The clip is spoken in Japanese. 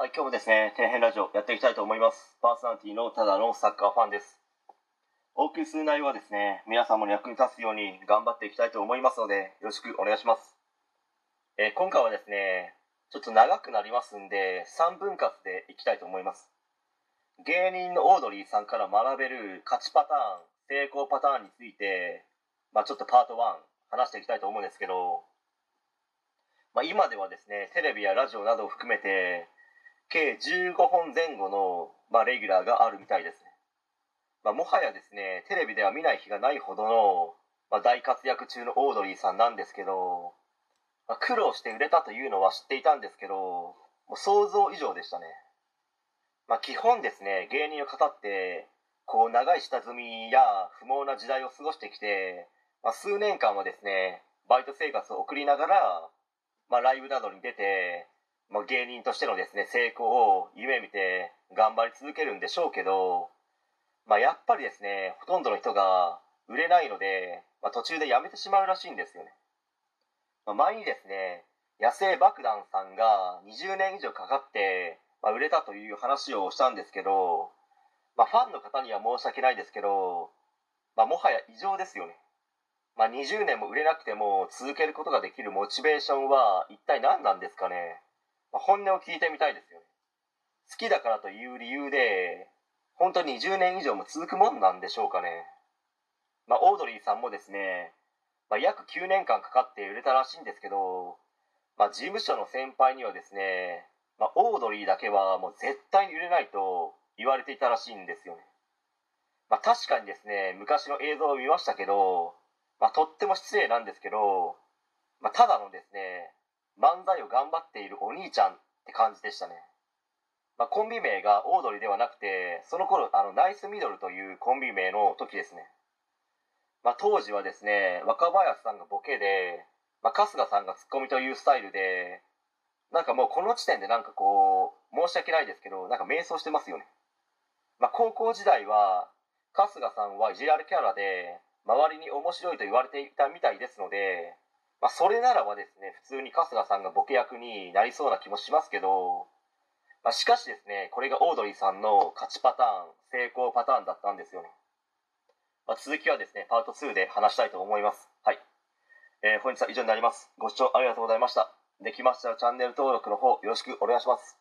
はい、今日もですね、底辺ラジオやっていきたいと思います。パーソナリティのただのサッカーファンです。お送りする内容はですね、皆様の役に立つように頑張っていきたいと思いますので、よろしくお願いします。えー今回はですね、ちょっと長くなりますんで、3分割でいきたいと思います。芸人のオードリーさんから学べる勝ちパターン、成功パターンについて、まあちょっとパート1話していきたいと思うんですけど、まあ今ではですね、テレビやラジオなどを含めて、計15本前後の、まあ、レギュラーがあるみたいですね、まあ、もはやですねテレビでは見ない日がないほどの、まあ、大活躍中のオードリーさんなんですけど、まあ、苦労して売れたというのは知っていたんですけどもう想像以上でしたね、まあ、基本ですね芸人を語ってこう長い下積みや不毛な時代を過ごしてきて、まあ、数年間はですねバイト生活を送りながら、まあ、ライブなどに出てまあ、芸人としてのですね成功を夢見て頑張り続けるんでしょうけど、まあ、やっぱりですねほとんどの人が売れないので、まあ、途中でやめてしまうらしいんですよね、まあ、前にですね野生爆弾さんが20年以上かかって、まあ、売れたという話をしたんですけど、まあ、ファンの方には申し訳ないですけど、まあ、もはや異常ですよね。まあ、20年も売れなくても続けることができるモチベーションは一体何なんですかね。まあ本音を聞いてみたいですよね。好きだからという理由で本当に20年以上も続くもんなんでしょうかね。まあオードリーさんもですね、まあ、約9年間かかって売れたらしいんですけど、まあ、事務所の先輩にはですね、まあ、オードリーだけはもう絶対に売れないと言われていたらしいんですよね。まあ確かにですね昔の映像を見ましたけど、まあ、とっても失礼なんですけど、まあ、ただのですね漫才を頑張っているお兄ちゃんって感じでしたね、まあ、コンビ名がオードリーではなくてその頃あのナイスミドルというコンビ名の時ですね、まあ、当時はですね若林さんがボケで、まあ、春日さんがツッコミというスタイルでなんかもうこの時点でなんかこう申し訳ないですけどなんか迷走してますよね、まあ、高校時代は春日さんは意地悪キャラで周りに面白いと言われていたみたいですのでまあ、それならばですね普通に春日さんがボケ役になりそうな気もしますけど、まあ、しかしですねこれがオードリーさんの勝ちパターン成功パターンだったんですよね、まあ、続きはですねパート2で話したいと思います。はい、えー本日は以上になります。ご視聴ありがとうございました。できましたらチャンネル登録の方よろしくお願いします。